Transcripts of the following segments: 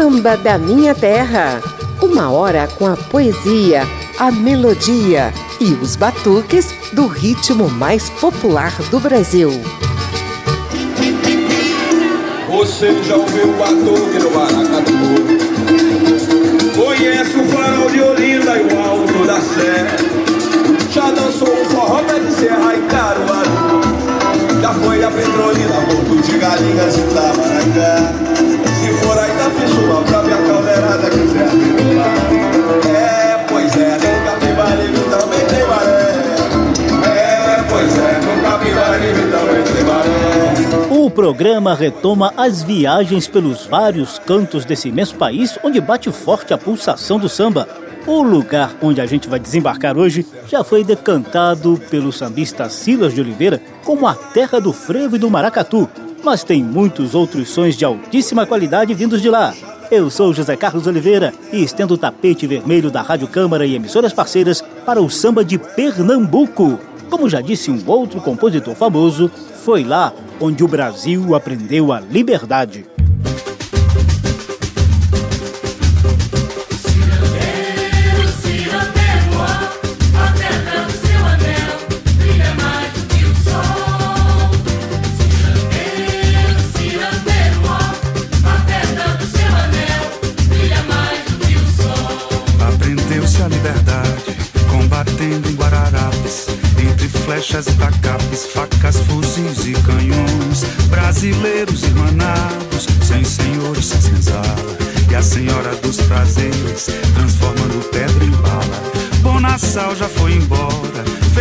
Samba da Minha Terra. Uma hora com a poesia, a melodia e os batuques do ritmo mais popular do Brasil. Você já ouviu o batuque do Maracatu? Conhece o farol de Olinda e o alto da Sé? Já dançou o forró pé de serra e Caruaru? Já foi a Petrolina, Porto de Galinhas e Tamaracá? Se for aí da Pissuma pra ver a caldeirada quiser me É, pois é, no Capibaribe também tem maré É, pois é, no Capibaribe também tem maré O programa retoma as viagens pelos vários cantos desse imenso país onde bate forte a pulsação do samba. O lugar onde a gente vai desembarcar hoje já foi decantado pelo sambista Silas de Oliveira como a terra do frevo e do maracatu, mas tem muitos outros sons de altíssima qualidade vindos de lá. Eu sou José Carlos Oliveira e estendo o tapete vermelho da Rádio Câmara e emissoras parceiras para o samba de Pernambuco. Como já disse um outro compositor famoso, foi lá onde o Brasil aprendeu a liberdade.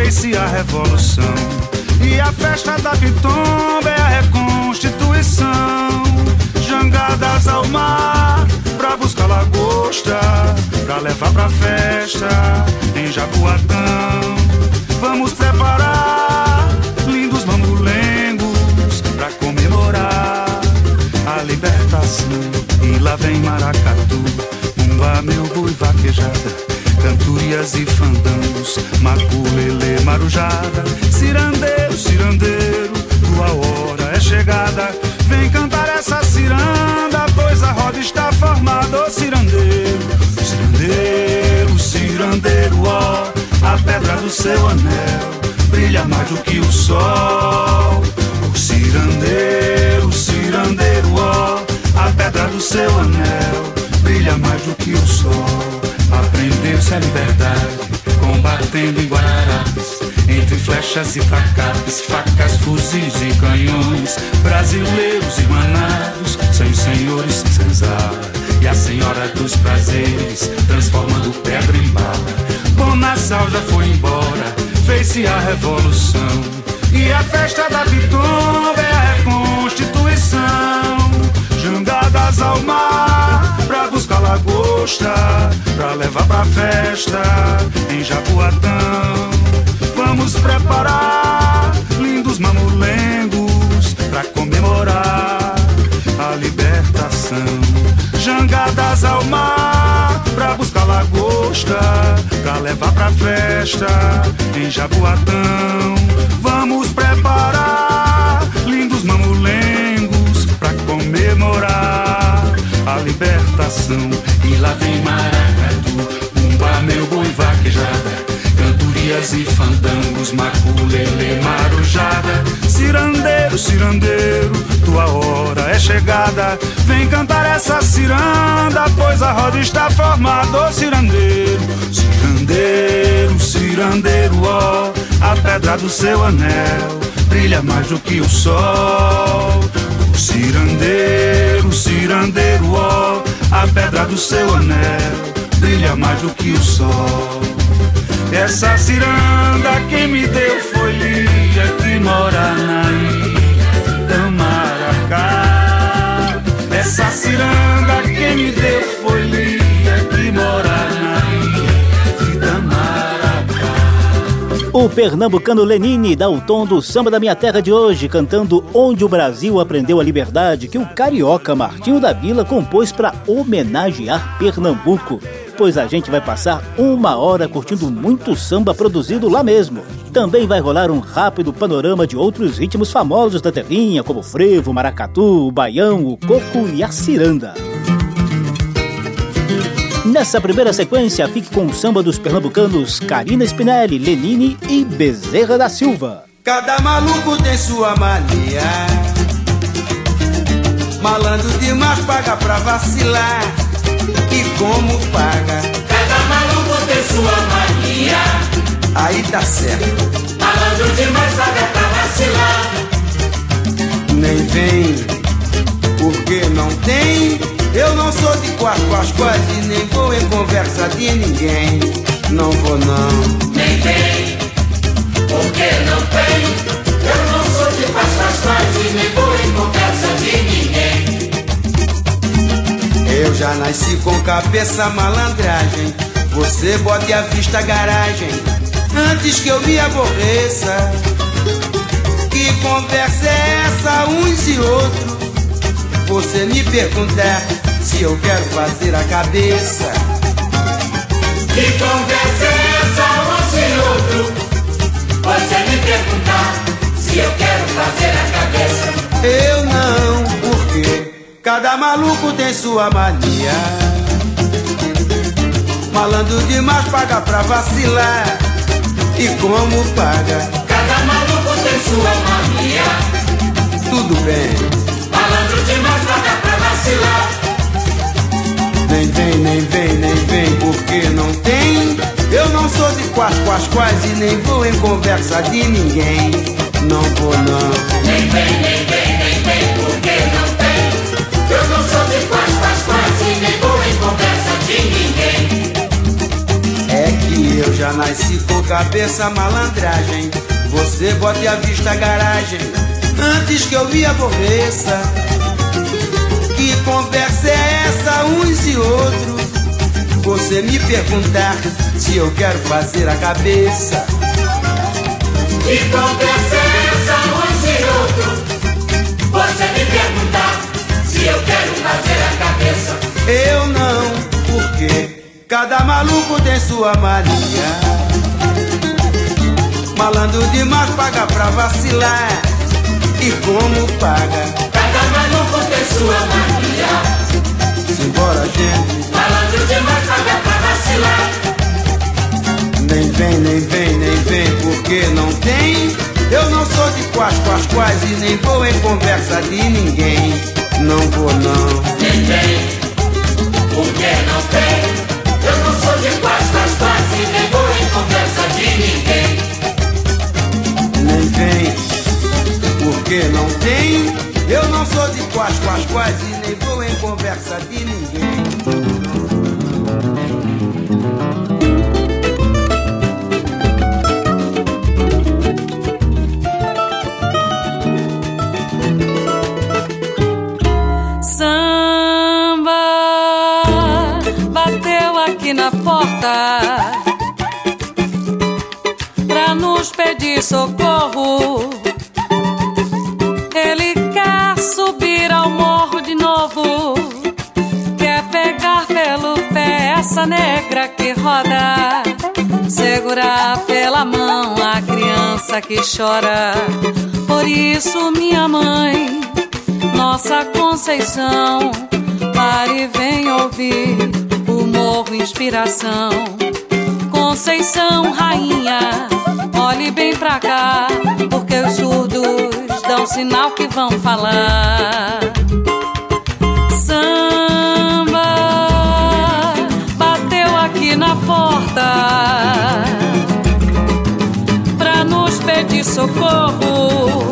Fez-se a revolução, e a festa da Pitomba é a reconstituição, jangadas ao mar, pra buscar lagosta, pra levar pra festa em Jaboatão. Vamos preparar lindos mamulengos pra comemorar a libertação. E lá vem maracatu, umba meu boi vaquejada, cantorias e fandangos, maculele marujada, cirandeiro, cirandeiro, tua hora é chegada. Vem cantar essa ciranda, pois a roda está formada, ô cirandeiro, cirandeiro, cirandeiro, ó, a pedra do seu anel brilha mais do que o sol. O cirandeiro, cirandeiro, A liberdade, combatendo em Guararapes, entre flechas e facapes, facas, fuzis e canhões, brasileiros irmanados, sem senhores, sem senzala, e a senhora dos prazeres, transformando pedra em bala. Bonassal já foi embora, fez-se a revolução, e a festa da Pitomba é a reconstituição, jangadas ao mar, pra lagosta, pra levar pra festa em Jaboatão. Vamos preparar lindos mamulengos pra comemorar a libertação. Jangadas ao mar pra buscar lagosta, pra levar pra festa em Jaboatão. Libertação. E lá vem maracatu, umba meu boi vaquejada cantorias e fandangos, maculele, marujada. Cirandeiro, cirandeiro, tua hora é chegada. Vem cantar essa ciranda, pois a roda está formada. Ô cirandeiro, cirandeiro, cirandeiro, ó, a pedra do seu anel brilha mais do que o sol. O cirandeiro, cirandeiro, ó, a pedra do seu anel brilha mais do que o sol. Essa ciranda quem me deu foi Lígia que mora na ilha Tamaracá. Essa ciranda quem me deu foi pernambucano Lenine dá o tom do samba da minha terra de hoje, cantando Onde o Brasil Aprendeu a Liberdade, que o carioca Martinho da Vila compôs para homenagear Pernambuco. Pois a gente vai passar uma hora curtindo muito samba produzido lá mesmo. Também vai rolar um rápido panorama de outros ritmos famosos da terrinha, como o frevo, o maracatu, o baião, o coco e a ciranda. Nessa primeira sequência, fique com o samba dos pernambucanos Karina Spinelli, Lenine e Bezerra da Silva. Cada maluco tem sua mania. Malandro demais paga pra vacilar. E como paga? Cada maluco tem sua mania. Aí tá certo. Malandro demais paga pra vacilar. Nem vem, porque não tem. Eu não sou de quatro quase quase, nem vou em conversa de ninguém. Não vou não. Nem vem, porque não tem. Eu não sou de quatro quase quase, nem vou em conversa de ninguém. Eu já nasci com cabeça malandragem. Você bote a vista garagem antes que eu me aborreça. Que conversa é essa, uns e outros? Você me perguntar se eu quero fazer a cabeça. Que conversa é essa, uns e outros? Você me perguntar se eu quero fazer a cabeça. Eu não, porque cada maluco tem sua mania. Malandro demais paga pra vacilar. E como paga? Cada maluco tem sua mania. Tudo bem. Malandro demais paga pra vacilar. Nem vem, nem vem, nem vem, porque não tem. Eu não sou de quais, quais, quais e nem vou em conversa de ninguém. Não vou não. Nem vem, nem vem, nem vem, porque não tem. Eu não sou de quais, quais, quais e nem vou em conversa de ninguém. É que eu já nasci com cabeça malandragem. Você bote a vista garagem antes que eu me aborreça. Uns e outros? Você me perguntar se eu quero fazer a cabeça. Que conversa é essa, uns e outros? Você me perguntar se eu quero fazer a cabeça. Eu não, porque cada maluco tem sua mania. Malandro demais paga pra vacilar. E como paga? Cada maluco tem sua mania. Simbora, gente. Malandro demais paga pra vacilar. Nem vem, nem vem, nem vem, porque não tem. Eu não sou de quais, quais, quais e nem vou em conversa de ninguém. Não vou não. Nem vem, porque não tem. Eu não sou de quais, quais, quais e nem vou em conversa de ninguém. Nem vem, porque não tem. Eu não sou de quais, quais, quais nem vou em conversa de ninguém. Samba bateu aqui na porta pra nos pedir socorro. Negra que roda, segurar pela mão a criança que chora. Por isso, minha mãe, nossa Conceição, pare e vem ouvir o morro inspiração. Conceição, rainha, olhe bem pra cá, porque os surdos dão sinal que vão falar. Na porta pra nos pedir socorro.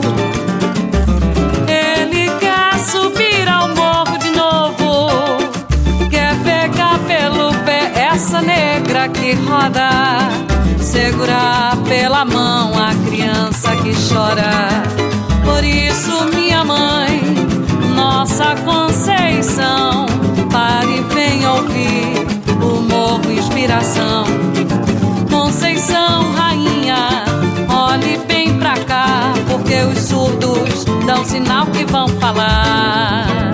Ele quer subir ao morro de novo, quer pegar pelo pé essa negra que roda, segurar pela mão a criança que chora. Por isso, minha mãe, nossa Conceição, pare inspiração. Conceição, rainha, olhe bem pra cá, porque os surdos dão sinal que vão falar.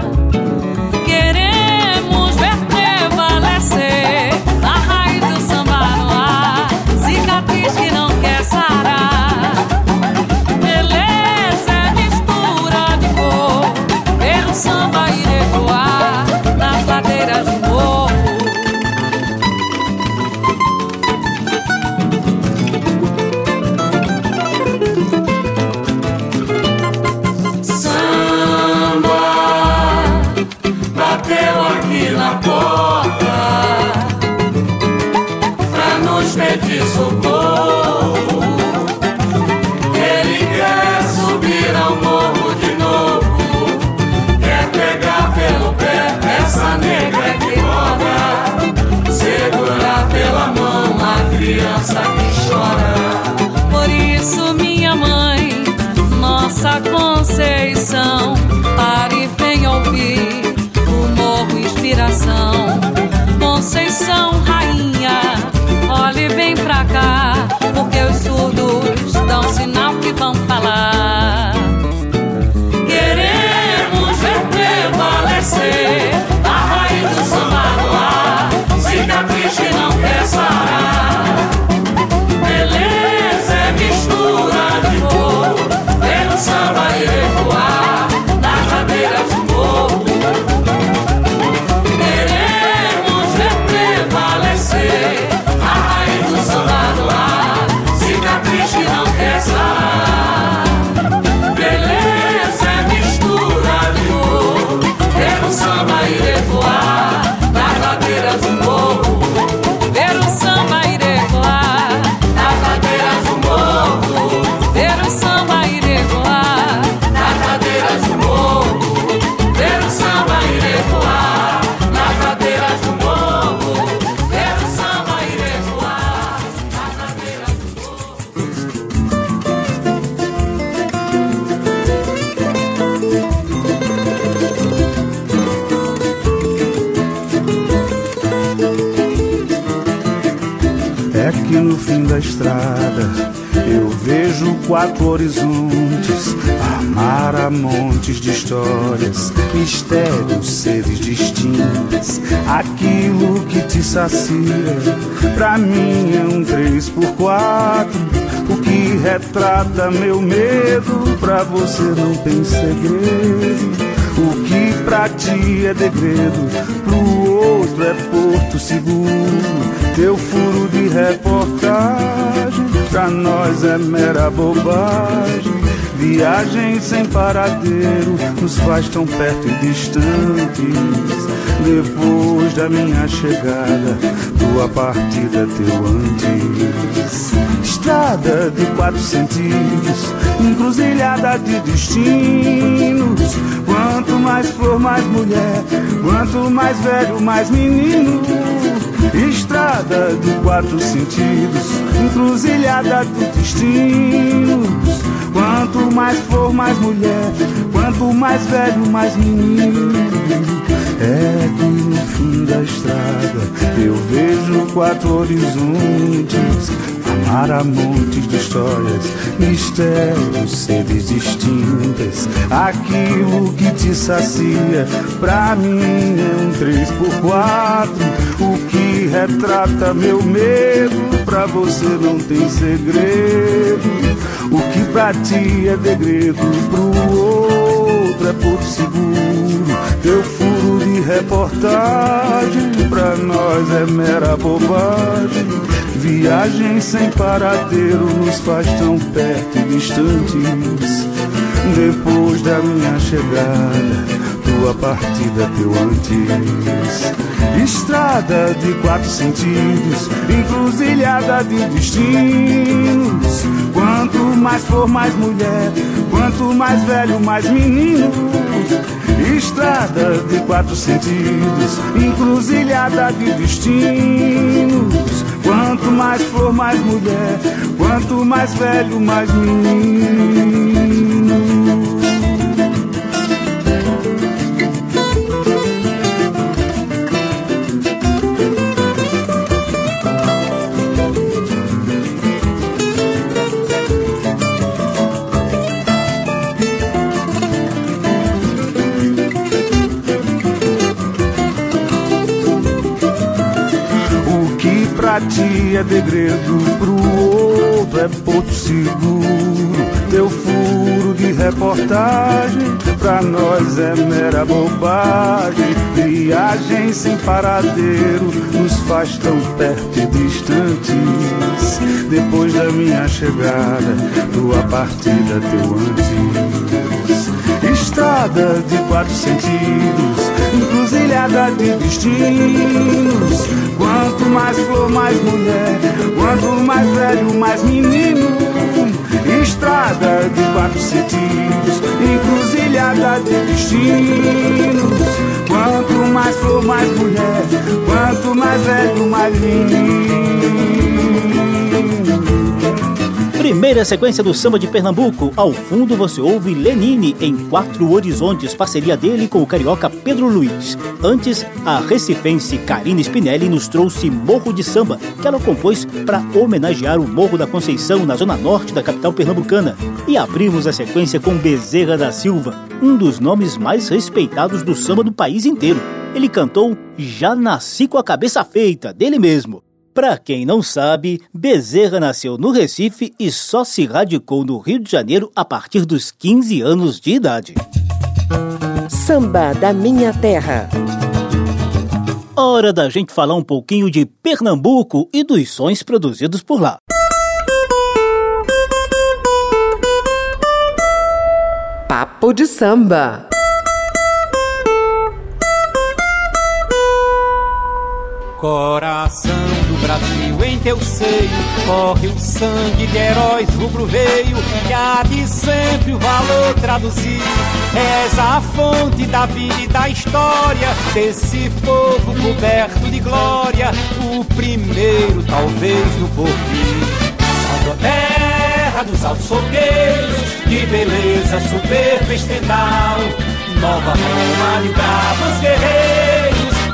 Da estrada eu vejo quatro horizontes, amar montes de histórias, mistérios, seres distintos. Aquilo que te sacia, pra mim é um três por quatro. O que retrata meu medo, pra você não tem segredo. O que pra ti é degredo, pro outro é porto seguro. Teu furo de reportagem, pra nós é mera bobagem. Viagem sem paradeiro, nos faz tão perto e distantes. Depois da minha chegada, tua partida, teu antes. Estrada de quatro sentidos, encruzilhada de destinos. Quanto mais flor, mais mulher. Quanto mais velho, mais menino. Estrada de quatro sentidos, encruzilhada de destinos. Quanto mais flor, mais mulher. Quanto mais velho, mais menino. É que no fim da estrada eu vejo quatro horizontes. Amar a montes de histórias, mistérios, seres distintas. Aquilo que te sacia, pra mim é um três por quatro. O que retrata meu medo, pra você não tem segredo. O que pra ti é degredo, pro outro é por seguro. Teu furo de reportagem, pra nós é mera bobagem. Viagem sem paradeiro nos faz tão perto e distantes. Depois da minha chegada, tua partida, teu antes. Estrada de quatro sentidos, encruzilhada de destinos. Quanto mais for, mais mulher. Quanto mais velho, mais menino. Estrada de quatro sentidos, encruzilhada de destinos. Quanto mais for, mais mulher. Quanto mais velho, mais menino. É degredo, pro outro é porto seguro. Teu furo de reportagem, pra nós é mera bobagem. Viagem sem paradeiro, nos faz tão perto e distantes. Depois da minha chegada, tua partida, teu antes. Estrada de quatro sentidos, encruzilhada de destinos. Quanto mais flor, mais mulher. Quanto mais velho, mais menino. Estrada de quatro sentidos, encruzilhada de destinos. Quanto mais flor, mais mulher. Quanto mais velho, mais menino. Primeira sequência do samba de Pernambuco. Ao fundo você ouve Lenine em Quatro Horizontes, parceria dele com o carioca Pedro Luiz. Antes, a recifense Karina Spinelli nos trouxe Morro de Samba, que ela compôs para homenagear o Morro da Conceição, na zona norte da capital pernambucana. E abrimos a sequência com Bezerra da Silva, um dos nomes mais respeitados do samba do país inteiro. Ele cantou Já Nasci com a Cabeça Feita, dele mesmo. Para quem não sabe, Bezerra nasceu no Recife e só se radicou no Rio de Janeiro a partir dos 15 anos de idade. Samba da Minha Terra. Hora da gente falar um pouquinho de Pernambuco e dos sons produzidos por lá. Papo de samba. Coração Brasil, em teu seio corre o sangue de heróis rubro-veio que há de sempre o valor traduzir. És a fonte da vida e da história desse povo coberto de glória, o primeiro talvez no porvir. Salve terra dos altos fogueiros, de beleza soberba estendal, nova Roma de bravos guerreiros.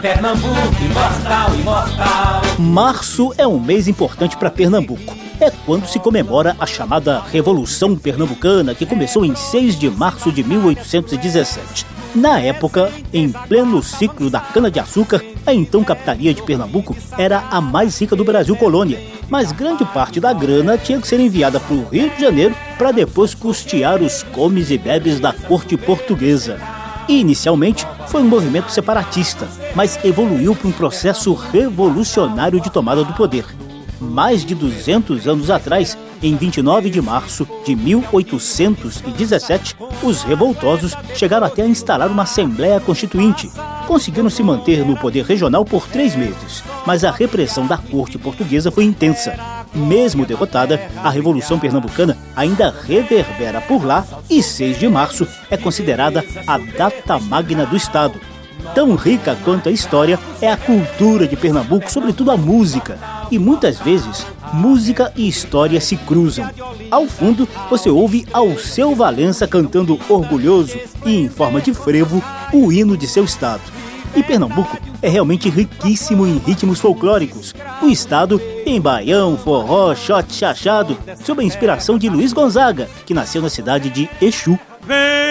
Pernambuco, imortal, imortal. Março é um mês importante para Pernambuco. É quando se comemora a chamada Revolução Pernambucana, que começou em 6 de março de 1817. Na época, em pleno ciclo da cana-de-açúcar, a então capitania de Pernambuco era a mais rica do Brasil colônia, mas grande parte da grana tinha que ser enviada para o Rio de Janeiro para depois custear os comes e bebes da corte portuguesa. Inicialmente, foi um movimento separatista, mas evoluiu para um processo revolucionário de tomada do poder. Mais de 200 anos atrás, em 29 de março de 1817, os revoltosos chegaram até a instalar uma Assembleia Constituinte. Conseguiram se manter no poder regional por três meses, mas a repressão da corte portuguesa foi intensa. Mesmo derrotada, a Revolução Pernambucana ainda reverbera por lá e 6 de março é considerada a data magna do Estado. Tão rica quanto a história é a cultura de Pernambuco, sobretudo a música. E muitas vezes, música e história se cruzam. Ao fundo, você ouve Alceu Valença cantando orgulhoso e em forma de frevo o hino de seu estado. E Pernambuco é realmente riquíssimo em ritmos folclóricos. O estado tem baião, forró, shot chachado, sob a inspiração de Luiz Gonzaga, que nasceu na cidade de Exu. Vem,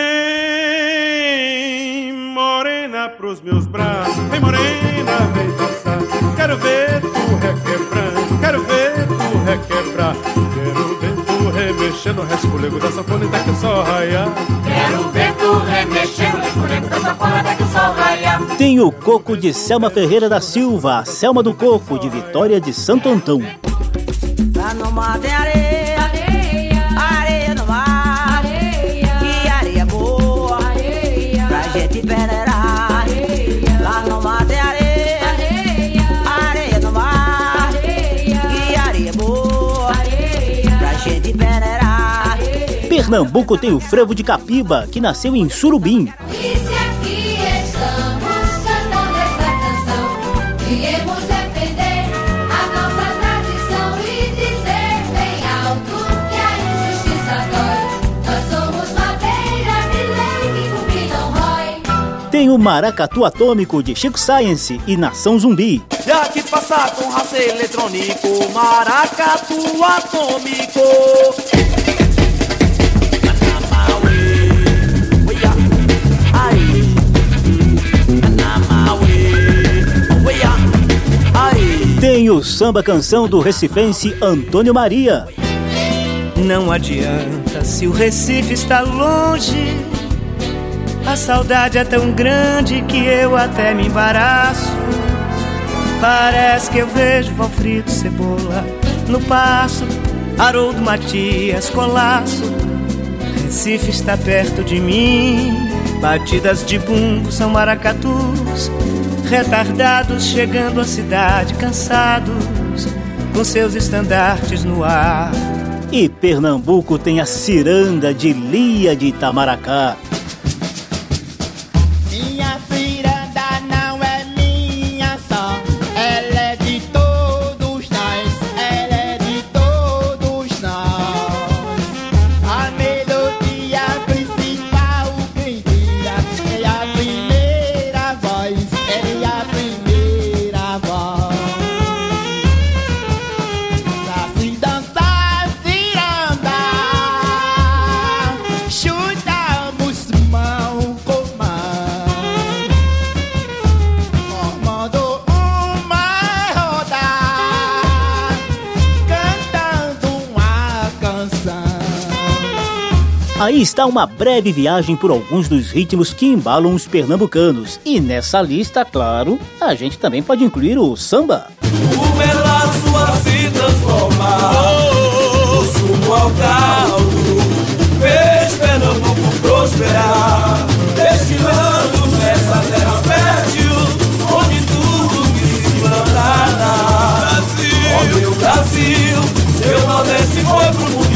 pros meus braços, vem morena, vem dançar. Quero ver tu requebrando, quero ver tu requebrar. Quero ver tu remexendo resfolego da sanfona até que o sol raiar. Quero ver tu remexendo resfolego da sanfona até que o sol raiar. Tem o coco de Selma Ferreira da Silva, a Selma do Coco, de Vitória de Santo Antão. Lá no mar Pernambuco tem o frevo de Capiba, que nasceu em Surubim. E se aqui estamos cantando esta canção, viemos defender a nossa tradição e dizer bem alto que a injustiça dói. Nós somos madeira de lei que cumpre não rói. Tem o Maracatu Atômico, de Chico Science e Nação Zumbi. Já que passar com raça eletrônico, maracatu atômico. Tem o samba canção do recifense Antônio Maria. Não adianta se o Recife está longe. A saudade é tão grande que eu até me embaraço. Parece que eu vejo Valfrido Cebola no passo, Haroldo Matias Colasso. Recife está perto de mim. Batidas de bumbo são maracatus. Retardados chegando à cidade cansados, com seus estandartes no ar. E Pernambuco tem a ciranda de Lia de Itamaracá. Aí está uma breve viagem por alguns dos ritmos que embalam os pernambucanos. E nessa lista, claro, a gente também pode incluir o samba. O melaço a se transformar. O sumo ao caldo. Fez Pernambuco prosperar. Destilando nessa terra fértil Onde tudo que se plantar Ó meu Brasil Meu Nordeste foi pro mundo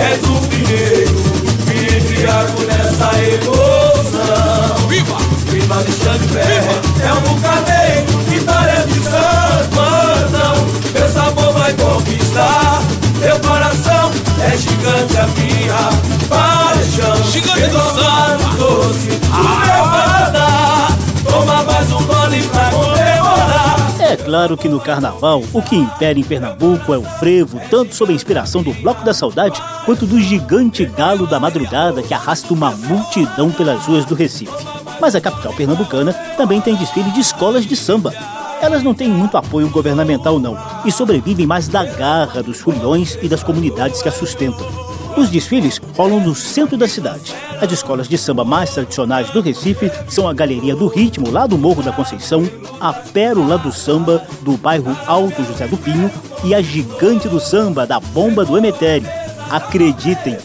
És o primeiro Me embriago nessa emoção. Viva! Viva distante pé É um bucaneiro Vitória de Santo Antão Meu sabor vai conquistar. Meu coração é gigante a minha paixão. Gigante do samba. doce do meu claro que no carnaval, o que impera em Pernambuco é o frevo, tanto sob a inspiração do Bloco da Saudade, quanto do gigante galo da madrugada que arrasta uma multidão pelas ruas do Recife. Mas a capital pernambucana também tem desfile de escolas de samba. Elas não têm muito apoio governamental, não, e sobrevivem mais da garra dos foliões e das comunidades que a sustentam. Os desfiles rolam no centro da cidade. As escolas de samba mais tradicionais do Recife são a Galeria do Ritmo, lá do Morro da Conceição, a Pérola do Samba, do bairro Alto José do Pinho, e a Gigante do Samba, da Bomba do Emetério. Acreditem,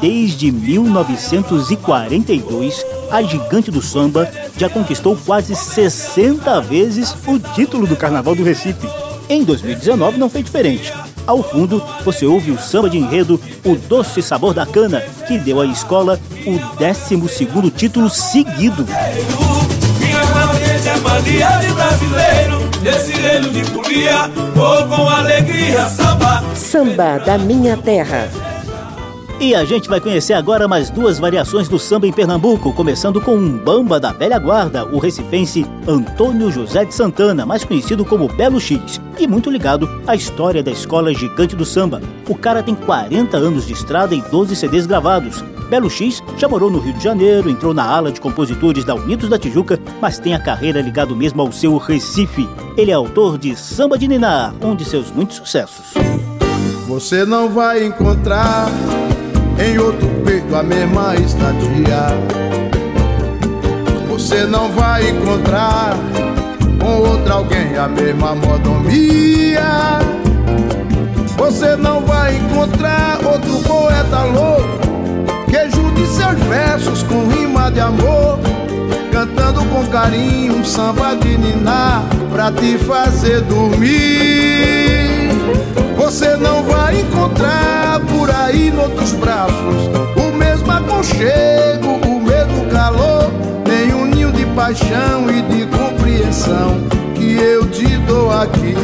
desde 1942, a Gigante do Samba já conquistou quase 60 vezes o título do Carnaval do Recife. Em 2019 não foi diferente. Ao fundo, você ouve o samba de enredo O Doce Sabor da Cana, que deu à escola o 12º título seguido. Minha é mania de brasileiro Esse reino de folia Vou com alegria sambar Samba da minha terra. E a gente vai conhecer agora mais duas variações do samba em Pernambuco, começando com um bamba da velha guarda, o recifense Antônio José de Santana, mais conhecido como Belo X, e muito ligado à história da escola gigante do samba. O cara tem 40 anos de estrada e 12 CDs gravados. Belo X já morou no Rio de Janeiro, entrou na ala de compositores da Unidos da Tijuca, mas tem a carreira ligado mesmo ao seu Recife. Ele é autor de Samba de Niná, um de seus muitos sucessos. Você não vai encontrar em outro peito a mesma estadia. Você não vai encontrar com outro alguém a mesma modomia. Você não vai encontrar outro poeta louco que junte seus versos com rima de amor. Cantando com carinho um samba de niná pra te fazer dormir. Você não vai encontrar por aí noutros braços o mesmo aconchego, o mesmo calor, nem um ninho de paixão e de que eu te dou aqui.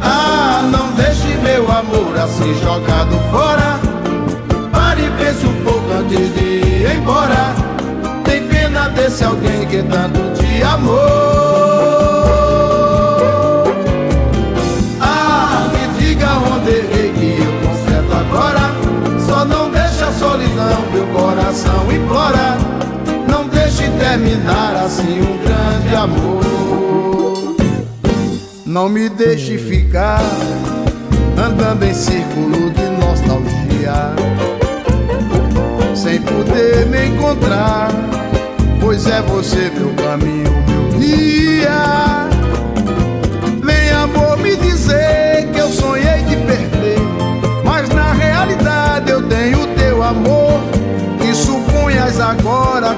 Ah, não deixe meu amor assim jogado fora. Pare e pense um pouco antes de ir embora. Tem pena desse alguém que tanto te amou. Ah, me diga onde errei que eu conserto agora. Só não deixe a solidão, meu coração implora. Terminar assim um grande amor. Não me deixe ficar andando em círculo de nostalgia, sem poder me encontrar. Pois é você meu caminho,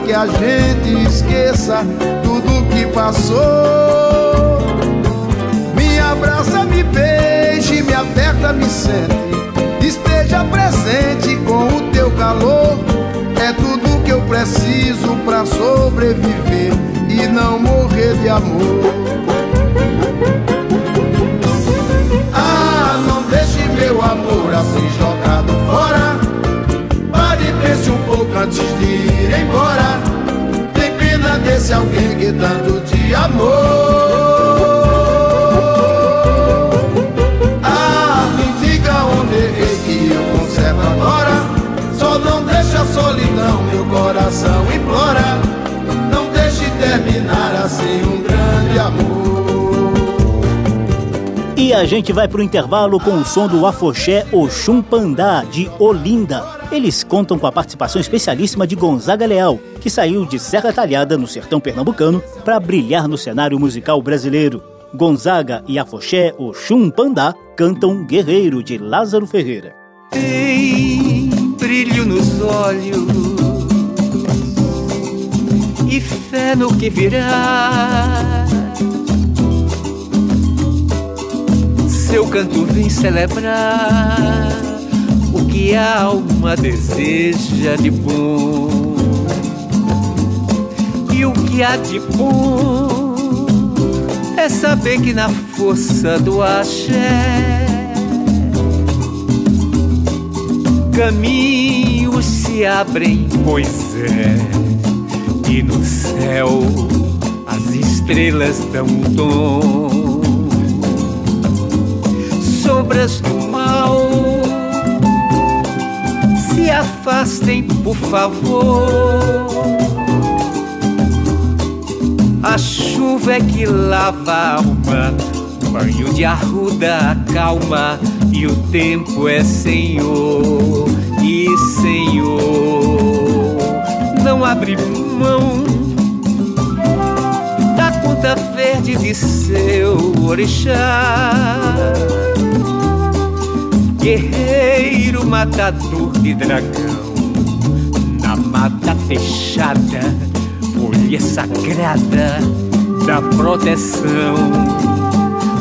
que a gente esqueça tudo que passou. Me abraça, me beije, me aperta, me sente. Esteja presente com o teu calor. É tudo que eu preciso pra sobreviver e não morrer de amor. Desse alguém que tanto te amou. Ah, me diga onde errei que eu conservo agora. Só não deixe a solidão, meu coração implora. Não deixe terminar assim um grande amor. E a gente vai pro intervalo com o som do afoxé Oxum Pandá, de Olinda. Eles contam com a participação especialíssima de Gonzaga Leal, que saiu de Serra Talhada, no sertão pernambucano, para brilhar no cenário musical brasileiro. Gonzaga e afoxé Oxum Pandá cantam Guerreiro, de Lázaro Ferreira. Tem brilho nos olhos e fé no que virá. Seu canto vem celebrar o que a alma deseja de bom. E o que há de bom é saber que na força do axé caminhos se abrem, pois é, e no céu as estrelas dão um tom. Sombras do mal afastem, por favor. A chuva é que lava a alma, banho de arruda acalma e o tempo é Senhor e Senhor. Não abre mão da conta verde de seu orixá. Guerreiro matador de dragão, na mata fechada, folha sagrada da proteção.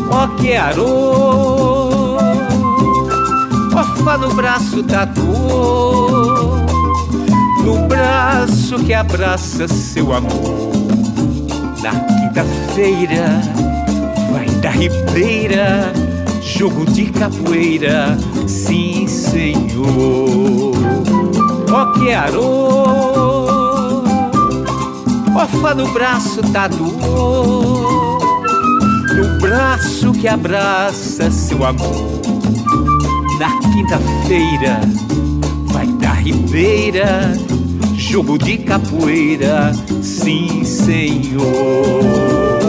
Ó que arô, orfa no braço da dor, no braço que abraça seu amor. Na quinta-feira vai da ribeira, jogo de capoeira, sim senhor. Ó que arô, orfa no braço da dor, no braço que abraça seu amor. Na quinta-feira vai da ribeira, jogo de capoeira, sim senhor.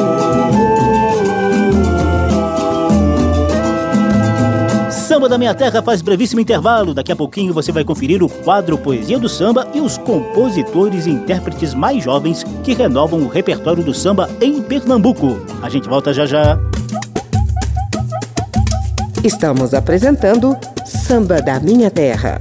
Samba da Minha Terra faz brevíssimo intervalo. Daqui a pouquinho você vai conferir o quadro Poesia do Samba e os compositores e intérpretes mais jovens que renovam o repertório do samba em Pernambuco. A gente volta já já. Estamos apresentando Samba da Minha Terra.